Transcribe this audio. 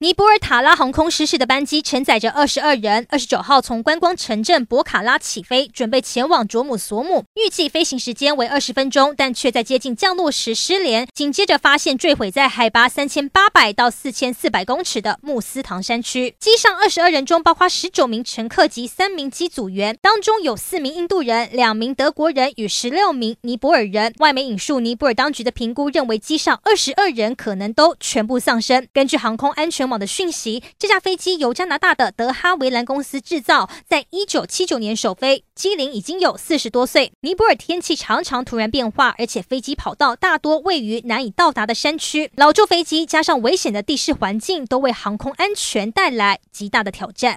尼泊尔塔拉航空失事的班机承载着二十二人，二十九号从观光城镇博卡拉起飞，准备前往卓姆索姆，预计飞行时间为二十分钟，但却在接近降落时失联，紧接着发现坠毁在海拔三千八百到四千四百公尺的穆斯唐山区。机上二十二人中，包括十九名乘客及三名机组员，当中有四名印度人、两名德国人与十六名尼泊尔人。外媒引述尼泊尔当局的评估，认为机上二十二人可能都全部丧生。根据航空安全的讯息，这架飞机由加拿大的德哈维兰公司制造，在一九七九年首飞，机龄已经有四十多岁。尼泊尔天气常常突然变化，而且飞机跑道大多位于难以到达的山区，老旧飞机加上危险的地势环境，都为航空安全带来极大的挑战。